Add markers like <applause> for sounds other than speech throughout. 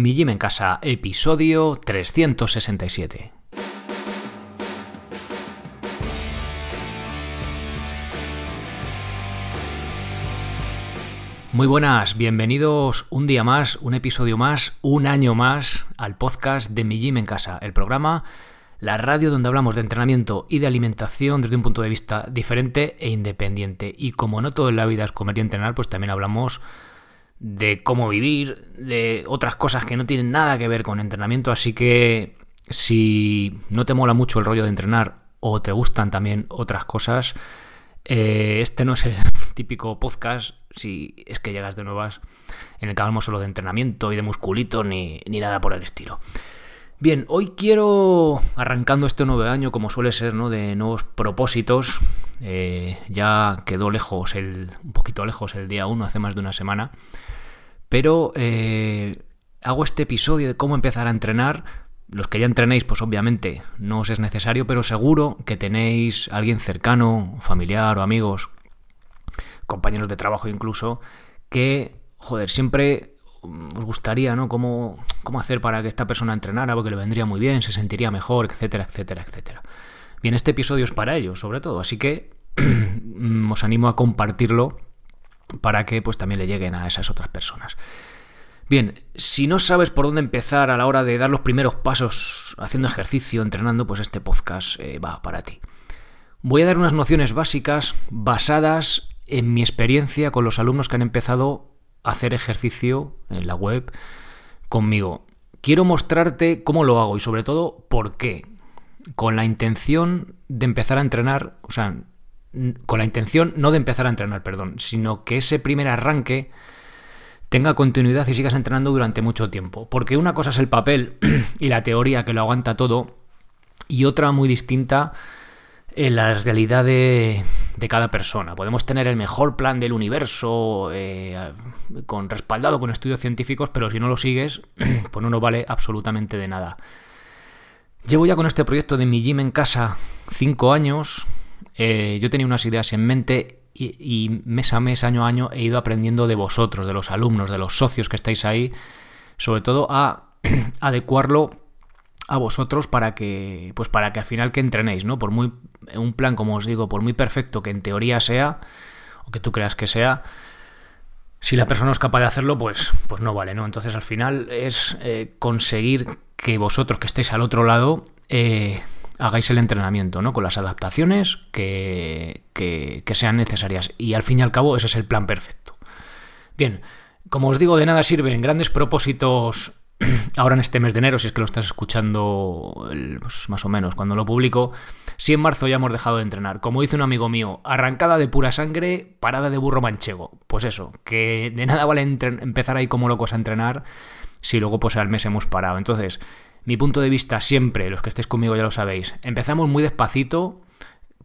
Mi Gym en Casa, episodio 367. Muy buenas, bienvenidos un día más, un episodio más, un año más al podcast de Mi Gym en Casa, el programa, la radio donde hablamos de entrenamiento y de alimentación desde un punto de vista diferente e independiente. Y como no todo en la vida es comer y entrenar, pues también hablamos de cómo vivir, de otras cosas que no tienen nada que ver con entrenamiento, así que si no te mola mucho el rollo de entrenar o te gustan también otras cosas, eh, este no es el <laughs> típico podcast, si es que llegas de nuevas, en el que hablamos solo de entrenamiento y de musculito ni, ni nada por el estilo. Bien, hoy quiero, arrancando este nuevo año, como suele ser, ¿no? De nuevos propósitos. Eh, ya quedó lejos, el, un poquito lejos el día 1, hace más de una semana. Pero eh, hago este episodio de cómo empezar a entrenar. Los que ya entrenéis, pues obviamente no os es necesario, pero seguro que tenéis alguien cercano, familiar o amigos, compañeros de trabajo incluso, que, joder, siempre os gustaría, ¿no? ¿Cómo, cómo hacer para que esta persona entrenara, porque le vendría muy bien, se sentiría mejor, etcétera, etcétera, etcétera. Bien, este episodio es para ellos, sobre todo, así que <clears throat> os animo a compartirlo para que pues también le lleguen a esas otras personas. Bien, si no sabes por dónde empezar a la hora de dar los primeros pasos haciendo ejercicio, entrenando, pues este podcast eh, va para ti. Voy a dar unas nociones básicas basadas en mi experiencia con los alumnos que han empezado hacer ejercicio en la web conmigo. Quiero mostrarte cómo lo hago y sobre todo por qué. Con la intención de empezar a entrenar, o sea, con la intención no de empezar a entrenar, perdón, sino que ese primer arranque tenga continuidad y sigas entrenando durante mucho tiempo. Porque una cosa es el papel <clears throat> y la teoría que lo aguanta todo y otra muy distinta en la realidad de, cada persona. Podemos tener el mejor plan del universo, eh, con respaldado con estudios científicos, pero si no lo sigues, <clears throat> pues no nos vale absolutamente de nada. Llevo ya con este proyecto de mi gym en casa cinco años. Eh, yo tenía unas ideas en mente y, y, mes a mes, año a año, he ido aprendiendo de vosotros, de los alumnos, de los socios que estáis ahí, sobre todo a <clears throat> adecuarlo a vosotros para que pues para que al final que entrenéis, ¿no? Por muy un plan como os digo, por muy perfecto que en teoría sea o que tú creas que sea, si la persona es capaz de hacerlo, pues pues no vale, ¿no? Entonces al final es eh, conseguir que vosotros que estéis al otro lado eh, hagáis el entrenamiento, ¿no? Con las adaptaciones que, que, que sean necesarias. Y al fin y al cabo, ese es el plan perfecto. Bien, como os digo, de nada sirven grandes propósitos <clears throat> ahora en este mes de enero, si es que lo estás escuchando pues, más o menos cuando lo publico, si en marzo ya hemos dejado de entrenar. Como dice un amigo mío, arrancada de pura sangre, parada de burro manchego. Pues eso, que de nada vale empezar ahí como locos a entrenar si luego pues al mes hemos parado. Entonces, mi punto de vista siempre, los que estéis conmigo ya lo sabéis, empezamos muy despacito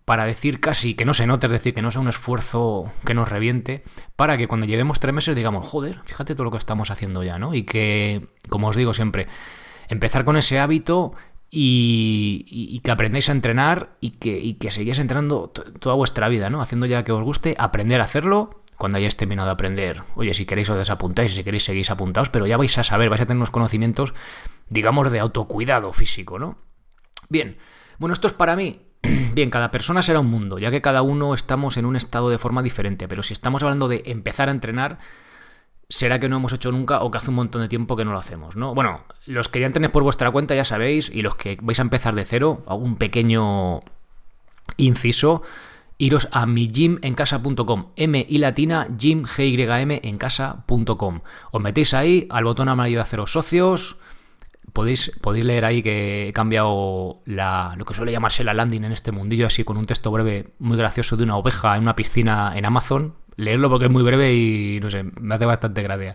para decir casi que no se note, es decir, que no sea un esfuerzo que nos reviente, para que cuando llevemos tres meses digamos, joder, fíjate todo lo que estamos haciendo ya, ¿no? Y que, como os digo siempre, empezar con ese hábito y, que aprendáis a entrenar y que, y que seguís entrenando toda vuestra vida, ¿no? Haciendo ya que os guste, aprender a hacerlo cuando hayáis terminado de aprender. Oye, si queréis os desapuntáis, si queréis seguís apuntados, pero ya vais a saber, vais a tener unos conocimientos, digamos, de autocuidado físico, ¿no? Bien, bueno, esto es para mí <clears throat> Bien, cada persona será un mundo, ya que cada uno estamos en un estado de forma diferente, pero si estamos hablando de empezar a entrenar, será que no hemos hecho nunca o que hace un montón de tiempo que no lo hacemos, ¿no? Bueno, los que ya entrenéis por vuestra cuenta ya sabéis, y los que vais a empezar de cero, hago un pequeño inciso, iros a mi migymencasa.com, M y latina, gym, G Y M en casa.com. Os metéis ahí al botón amarillo de haceros socios, podéis, podéis leer ahí que he cambiado la, lo que suele llamarse la landing en este mundillo, así con un texto breve muy gracioso de una oveja en una piscina en Amazon. Leerlo porque es muy breve y no sé, me hace bastante gracia.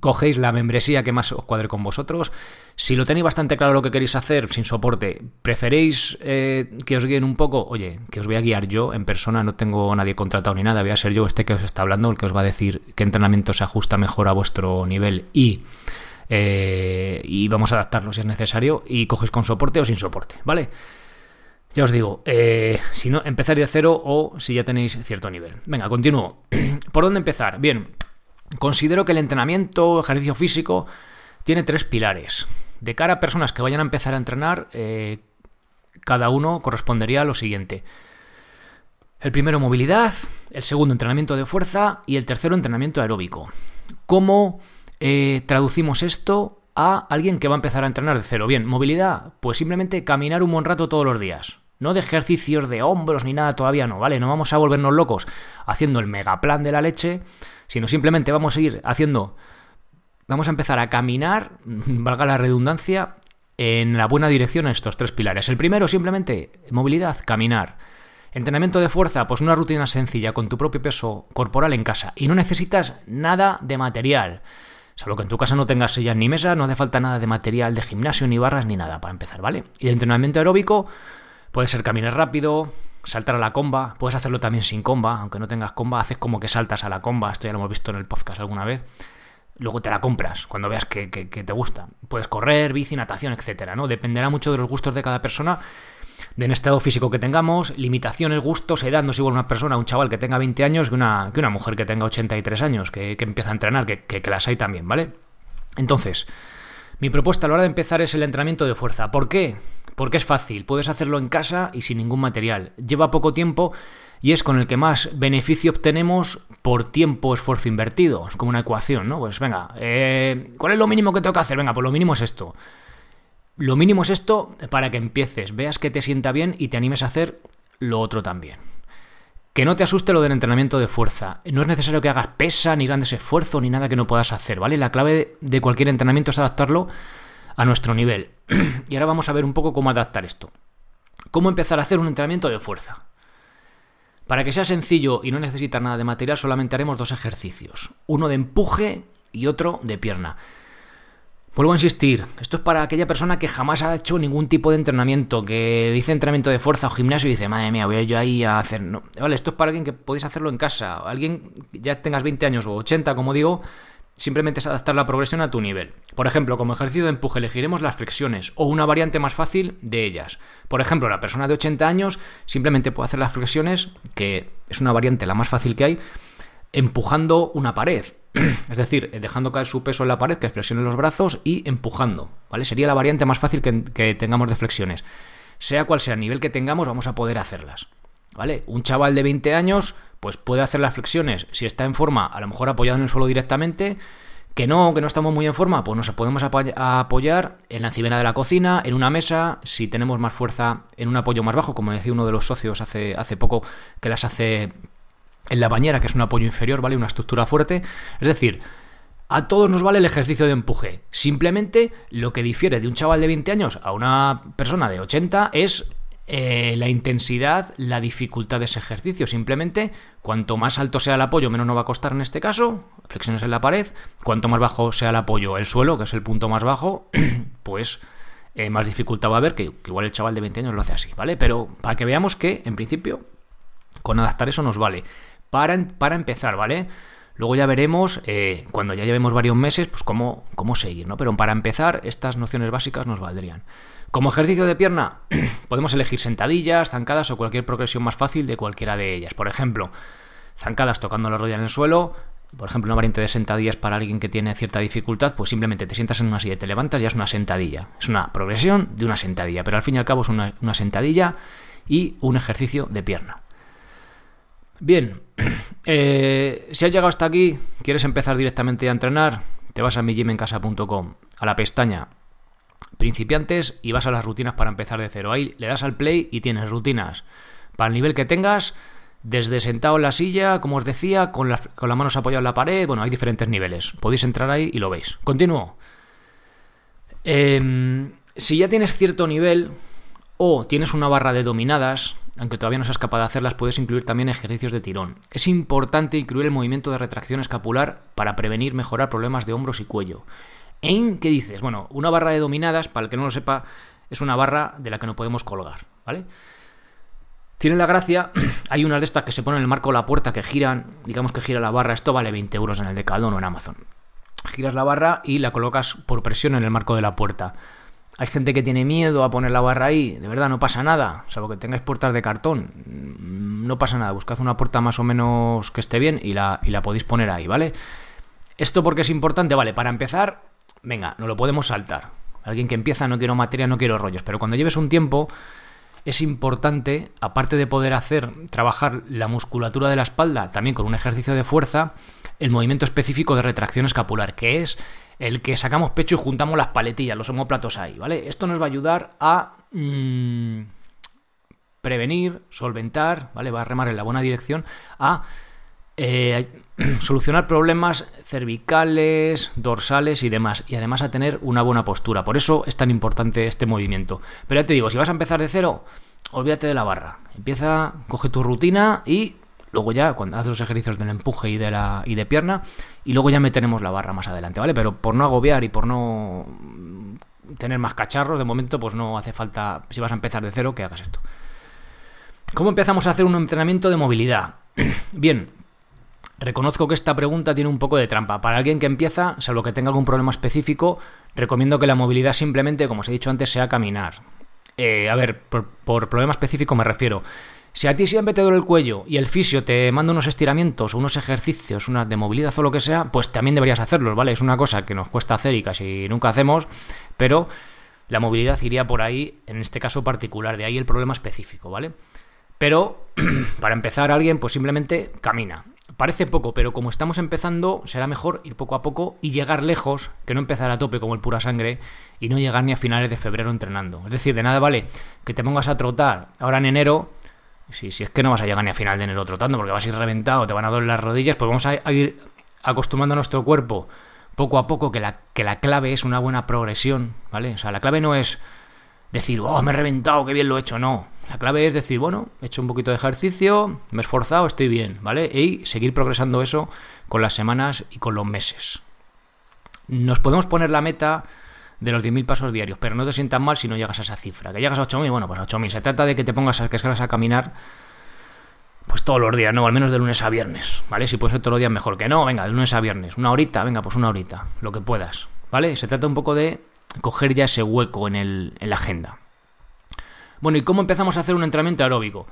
Cogéis la membresía que más os cuadre con vosotros. Si lo tenéis bastante claro lo que queréis hacer sin soporte, preferéis eh, que os guíen un poco, oye, que os voy a guiar yo en persona, no tengo nadie contratado ni nada, voy a ser yo este que os está hablando, el que os va a decir qué entrenamiento se ajusta mejor a vuestro nivel y eh, y vamos a adaptarlo si es necesario y coges con soporte o sin soporte, ¿vale? Ya os digo, eh, si no, empezar de cero o si ya tenéis cierto nivel. Venga, continúo. <clears throat> ¿Por dónde empezar? Bien, considero que el entrenamiento, ejercicio físico, tiene tres pilares. De cara a personas que vayan a empezar a entrenar, eh, cada uno correspondería a lo siguiente. El primero, movilidad, el segundo, entrenamiento de fuerza y el tercero, entrenamiento aeróbico. ¿Cómo eh, traducimos esto a alguien que va a empezar a entrenar de cero? Bien, movilidad, pues simplemente caminar un buen rato todos los días. No de ejercicios de hombros ni nada todavía no, ¿vale? No vamos a volvernos locos haciendo el megaplan de la leche, sino simplemente vamos a ir haciendo, vamos a empezar a caminar, <laughs> valga la redundancia, en la buena dirección en estos tres pilares. El primero, simplemente, movilidad, caminar. Entrenamiento de fuerza, pues una rutina sencilla con tu propio peso corporal en casa. Y no necesitas nada de material. Salvo que en tu casa no tengas sillas ni mesas, no hace falta nada de material de gimnasio, ni barras, ni nada para empezar, ¿vale? Y el entrenamiento aeróbico, Puede ser caminar rápido, saltar a la comba, puedes hacerlo también sin comba, aunque no tengas comba, haces como que saltas a la comba, esto ya lo hemos visto en el podcast alguna vez. Luego te la compras cuando veas que, te gusta. Puedes correr, bici, natación, etcétera, ¿no? Dependerá mucho de los gustos de cada persona, del estado físico que tengamos, limitaciones, gustos, edad. No es igual una persona, un chaval que tenga 20 años que una, que una mujer que tenga 83 años, que, que empieza a entrenar, que, que las hay también, ¿vale? Entonces, mi propuesta a la hora de empezar es el entrenamiento de fuerza. ¿Por qué? Porque es fácil, puedes hacerlo en casa y sin ningún material. Lleva poco tiempo y es con el que más beneficio obtenemos por tiempo esfuerzo invertido. Es como una ecuación, ¿no? Pues venga, eh, ¿cuál es lo mínimo que tengo que hacer? Venga, pues lo mínimo es esto. Lo mínimo es esto para que empieces, veas que te sienta bien y te animes a hacer lo otro también. Que no te asuste lo del entrenamiento de fuerza. No es necesario que hagas pesa, ni grandes esfuerzos, ni nada que no puedas hacer, ¿vale? La clave de cualquier entrenamiento es adaptarlo a nuestro nivel. <clears throat> y ahora vamos a ver un poco cómo adaptar esto. ¿Cómo empezar a hacer un entrenamiento de fuerza? Para que sea sencillo y no necesita nada de material, solamente haremos dos ejercicios. Uno de empuje y otro de pierna. Vuelvo a insistir, esto es para aquella persona que jamás ha hecho ningún tipo de entrenamiento, que dice entrenamiento de fuerza o gimnasio y dice, madre mía, voy yo ahí a hacer... No. Vale, esto es para alguien que podéis hacerlo en casa, alguien ya tengas 20 años o 80, como digo, simplemente es adaptar la progresión a tu nivel. Por ejemplo, como ejercicio de empuje elegiremos las flexiones o una variante más fácil de ellas. Por ejemplo, la persona de 80 años simplemente puede hacer las flexiones, que es una variante la más fácil que hay, empujando una pared. <clears throat> Es decir, dejando caer su peso en la pared, que flexione los brazos y empujando. ¿Vale? Sería la variante más fácil que, tengamos de flexiones. Sea cual sea el nivel que tengamos, vamos a poder hacerlas. ¿Vale? Un chaval de 20 años, pues puede hacer las flexiones. Si está en forma, a lo mejor apoyado en el suelo directamente. Que no, que no estamos muy en forma, pues nos podemos apoyar en la encimera de la cocina, en una mesa, si tenemos más fuerza, en un apoyo más bajo, como decía uno de los socios hace, hace poco, que las hace en la bañera, que es un apoyo inferior, ¿vale? Una estructura fuerte. Es decir, a todos nos vale el ejercicio de empuje. Simplemente lo que difiere de un chaval de 20 años a una persona de 80 es eh, la intensidad, la dificultad de ese ejercicio. Simplemente, cuanto más alto sea el apoyo, menos nos va a costar en este caso, flexiones en la pared. Cuanto más bajo sea el apoyo, el suelo, que es el punto más bajo, <clears throat> pues eh, más dificultad va a haber, que, que igual el chaval de 20 años lo hace así, ¿vale? Pero para que veamos que, en principio, con adaptar eso nos vale para, empezar, ¿vale? Luego ya veremos, eh, cuando ya llevemos varios meses, pues cómo, cómo seguir, ¿no? Pero para empezar, estas nociones básicas nos valdrían. Como ejercicio de pierna, <clears throat> podemos elegir sentadillas, zancadas o cualquier progresión más fácil de cualquiera de ellas. Por ejemplo, zancadas tocando la rodilla en el suelo, por ejemplo, una variante de sentadillas para alguien que tiene cierta dificultad, pues simplemente te sientas en una silla y te levantas, ya es una sentadilla. Es una progresión de una sentadilla, pero al fin y al cabo es una, una sentadilla y un ejercicio de pierna. Bien, <clears throat> eh, si has llegado hasta aquí, quieres empezar directamente a entrenar, te vas a mijimencasa.com, a la pestaña principiantes y vas a las rutinas para empezar de cero. Ahí le das al play y tienes rutinas para el nivel que tengas, desde sentado en la silla, como os decía, con, las manos apoyadas en la pared. Bueno, hay diferentes niveles. Podéis entrar ahí y lo veis. Continúo. Em, si ya tienes cierto nivel o tienes una barra de dominadas, aunque todavía no seas capaz de hacerlas, puedes incluir también ejercicios de tirón. Es importante incluir el movimiento de retracción escapular para prevenir mejorar problemas de hombros y cuello. ¿En qué dices? Bueno, una barra de dominadas, para el que no lo sepa, es una barra de la que no podemos colgar, ¿vale? Tiene la gracia, <clears throat> hay unas de estas que se ponen en el marco de la puerta que giran, digamos que gira la barra, esto vale 20 euros en el Decathlon o en Amazon. Giras la barra y la colocas por presión en el marco de la puerta. Hay gente que tiene miedo a poner la barra ahí, de verdad no pasa nada, salvo que tengáis puertas de cartón, no pasa nada, buscad una puerta más o menos que esté bien y la, y la podéis poner ahí, ¿vale? Esto porque es importante, vale, para empezar, venga, no lo podemos saltar. Alguien que empieza, no quiero materia, no quiero rollos. Pero cuando lleves un tiempo, es importante, aparte de poder hacer, trabajar la musculatura de la espalda, también con un ejercicio de fuerza, el movimiento específico de retracción escapular, que es el que sacamos pecho y juntamos las paletillas, los homoplatos ahí, ¿vale? Esto nos va a ayudar a mm, prevenir, solventar, ¿vale? Va a remar en la buena dirección, a eh, <clears throat> solucionar problemas cervicales, dorsales y demás. Y además a tener una buena postura. Por eso es tan importante este movimiento. Pero ya te digo, si vas a empezar de cero, olvídate de la barra. Empieza, coge tu rutina y luego ya, cuando haces los ejercicios del empuje y de, la, y de pierna, y luego ya meteremos la barra más adelante, ¿vale? Pero por no agobiar y por no tener más cacharros, de momento, pues no hace falta, si vas a empezar de cero, que hagas esto. ¿Cómo empezamos a hacer un entrenamiento de movilidad? <clears throat> Bien, Reconozco que esta pregunta tiene un poco de trampa. Para alguien que empieza, salvo que tenga algún problema específico, recomiendo que la movilidad simplemente, como os he dicho antes, sea caminar. Eh, a ver, por, problema específico me refiero. Si a ti siempre te duele el cuello y el fisio te manda unos estiramientos, unos ejercicios, unas de movilidad o lo que sea, pues también deberías hacerlos, ¿vale? Es una cosa que nos cuesta hacer y casi nunca hacemos, pero la movilidad iría por ahí, en este caso particular, de ahí el problema específico, ¿vale? Pero <clears throat> para empezar alguien pues simplemente camina. Parece poco, pero como estamos empezando, será mejor ir poco a poco y llegar lejos, que no empezar a tope como el pura sangre y no llegar ni a finales de febrero entrenando. Es decir, de nada vale que te pongas a trotar ahora en enero, si, si es que no vas a llegar ni a final de enero trotando, porque vas a ir reventado, te van a doler las rodillas, pues vamos a, ir acostumbrando a nuestro cuerpo poco a poco que la, que la clave es una buena progresión, ¿vale? O sea, la clave no es decir, oh, me he reventado, qué bien lo he hecho, no. La clave es decir, bueno, he hecho un poquito de ejercicio, me he esforzado, estoy bien, ¿vale? Y seguir progresando eso con las semanas y con los meses. Nos podemos poner la meta de los 10.000 pasos diarios, pero no te sientas mal si no llegas a esa cifra. Que llegas a 8.000, bueno, pues a 8.000. Se trata de que te pongas a, que a caminar pues todos los días, ¿no? Al menos de lunes a viernes, ¿vale? Si puede ser todos los días mejor que no, venga, de lunes a viernes. Una horita, venga, pues una horita, lo que puedas, ¿vale? Se trata un poco de coger ya ese hueco en, el, en la agenda. Bueno, ¿y cómo empezamos a hacer un entrenamiento aeróbico?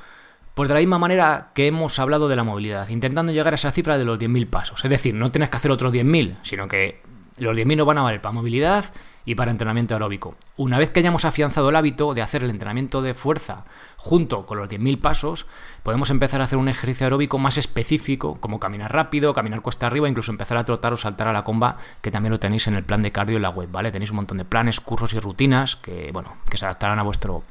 Pues de la misma manera que hemos hablado de la movilidad, intentando llegar a esa cifra de los 10.000 pasos. Es decir, no tienes que hacer otros 10.000, sino que los 10.000 no van a valer para movilidad y para entrenamiento aeróbico. Una vez que hayamos afianzado el hábito de hacer el entrenamiento de fuerza junto con los 10.000 pasos, podemos empezar a hacer un ejercicio aeróbico más específico, como caminar rápido, caminar cuesta arriba, incluso empezar a trotar o saltar a la comba, que también lo tenéis en el plan de cardio en la web, ¿vale? Tenéis un montón de planes, cursos y rutinas que, bueno, que se adaptarán a vuestro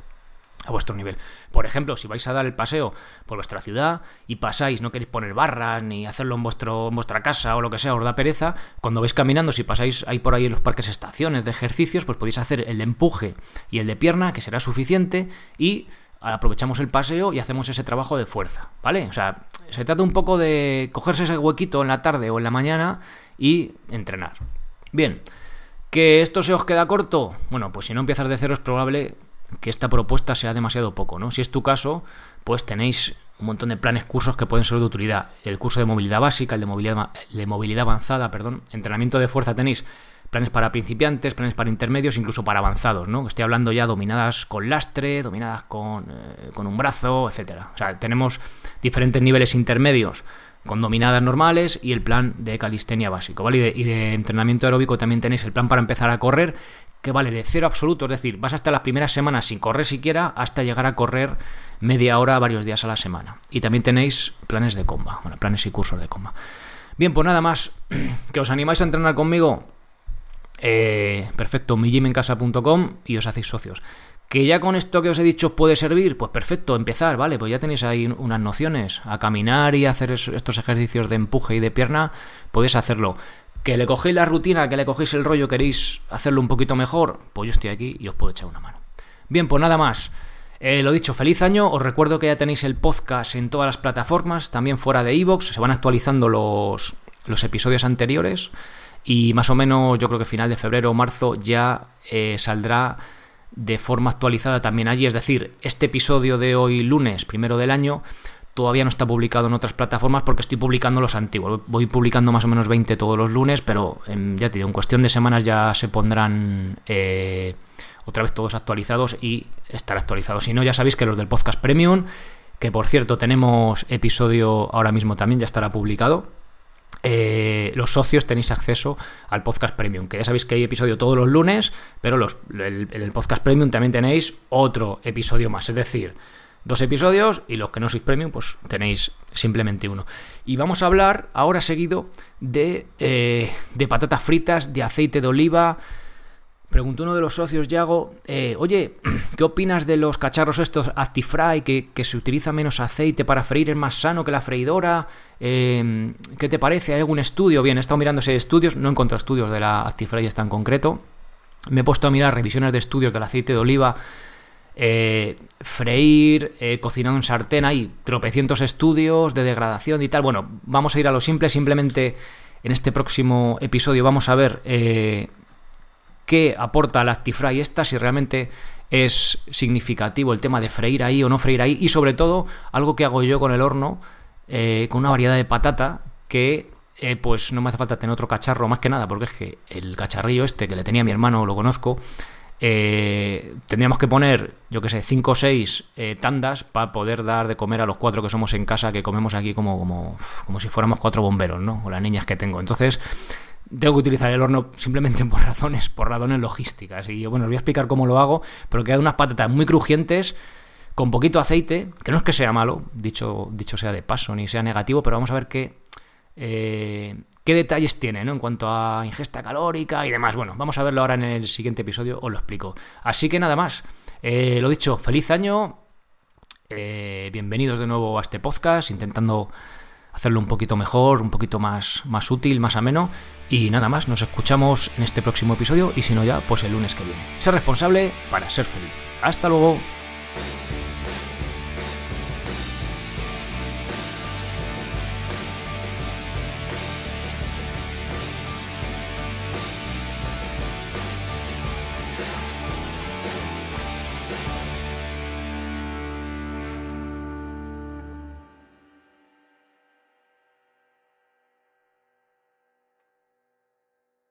a vuestro nivel. Por ejemplo, si vais a dar el paseo por vuestra ciudad y pasáis, no queréis poner barras ni hacerlo en, vuestro, en vuestra casa o lo que sea, os da pereza, cuando vais caminando, si pasáis ahí por ahí en los parques estaciones de ejercicios, pues podéis hacer el de empuje y el de pierna, que será suficiente, y aprovechamos el paseo y hacemos ese trabajo de fuerza, ¿vale? O sea, se trata un poco de cogerse ese huequito en la tarde o en la mañana y entrenar. Bien, ¿que esto se os queda corto? Bueno, pues si no empiezas de cero es probable que esta propuesta sea demasiado poco, ¿no? Si es tu caso, pues tenéis un montón de planes, cursos que pueden ser de utilidad. El curso de movilidad básica, el de movilidad, de movilidad avanzada, perdón, entrenamiento de fuerza tenéis planes para principiantes, planes para intermedios, incluso para avanzados, ¿no? Estoy hablando ya dominadas con lastre, dominadas con, eh, con un brazo, etcétera. O sea, tenemos diferentes niveles intermedios con dominadas normales y el plan de calistenia básico, y de, entrenamiento aeróbico también tenéis el plan para empezar a correr, que vale de cero absoluto, es decir, vas hasta las primeras semanas sin correr siquiera hasta llegar a correr media hora varios días a la semana. Y también tenéis planes de comba, bueno, planes y cursos de comba. Bien, pues nada más, <clears throat> que os animáis a entrenar conmigo, eh, perfecto, mijimencasa.com y os hacéis socios. Que ya con esto que os he dicho puede servir, pues perfecto, empezar, vale, pues ya tenéis ahí unas nociones. A caminar y hacer estos ejercicios de empuje y de pierna, podéis hacerlo. Que le cogéis la rutina, que le cogéis el rollo, queréis hacerlo un poquito mejor, pues yo estoy aquí y os puedo echar una mano. Bien, pues nada más. Eh, lo dicho, feliz año. Os recuerdo que ya tenéis el podcast en todas las plataformas, también fuera de Evox. Se van actualizando los, los episodios anteriores. Y más o menos, yo creo que final de febrero o marzo ya eh, saldrá de forma actualizada también allí. Es decir, este episodio de hoy lunes, primero del año, todavía no está publicado en otras plataformas porque estoy publicando los antiguos. Voy publicando más o menos 20 todos los lunes, pero ya te digo, en cuestión de semanas ya se pondrán eh, otra vez todos actualizados y estar actualizados. Si no, ya sabéis que los del podcast premium, que por cierto tenemos episodio ahora mismo también, ya estará publicado eh, los socios tenéis acceso al podcast premium, que ya sabéis que hay episodio todos los lunes, pero en el podcast premium también tenéis otro episodio más, es decir, dos episodios y los que no sois premium, pues tenéis simplemente uno. Y vamos a hablar ahora seguido de, eh, de patatas fritas, de aceite de oliva. Preguntó uno de los socios, Yago, eh, oye, <clears throat> ¿qué opinas de los cacharros estos Actifry, que, que, se utiliza menos aceite para freír, es más sano que la freidora? Eh, ¿Qué te parece? ¿Hay algún estudio? Bien, he estado mirando ese estudios, no encontrado estudios de la Actifry esta en concreto. Me he puesto a mirar revisiones de estudios del aceite de oliva eh, freír, eh, cocinado en sartén, hay tropecientos estudios de degradación y tal. Bueno, vamos a ir a lo simple, simplemente en este próximo episodio vamos a ver eh, qué aporta la Actifry esta, si realmente es significativo el tema de freír ahí o no freír ahí y sobre todo algo que hago yo con el horno, eh, con una variedad de patata que pues no me hace falta tener otro cacharro más que nada, porque es que el cacharrillo este que le tenía a mi hermano, lo conozco, eh, tendríamos que poner, yo que sé, 5 o 6 eh, tandas para poder dar de comer a los cuatro que somos en casa, que comemos aquí como, como, como si fuéramos cuatro bomberos, ¿no? O las niñas que tengo. Entonces, tengo que utilizar el horno simplemente por razones, por razones logísticas. Y yo, bueno, os voy a explicar cómo lo hago, pero quedan unas patatas muy crujientes, con poquito aceite, que no es que sea malo, dicho, dicho sea de paso, ni sea negativo, pero vamos a ver qué, eh, qué detalles tiene ¿no? en cuanto a ingesta calórica y demás. Bueno, vamos a verlo ahora en el siguiente episodio, os lo explico. Así que nada más, eh, lo dicho, feliz año, eh, bienvenidos de nuevo a este podcast, intentando hacerlo un poquito mejor, un poquito más, más útil, más ameno. Y nada más, nos escuchamos en este próximo episodio y si no ya, pues el lunes que viene. Ser responsable para ser feliz. Hasta luego.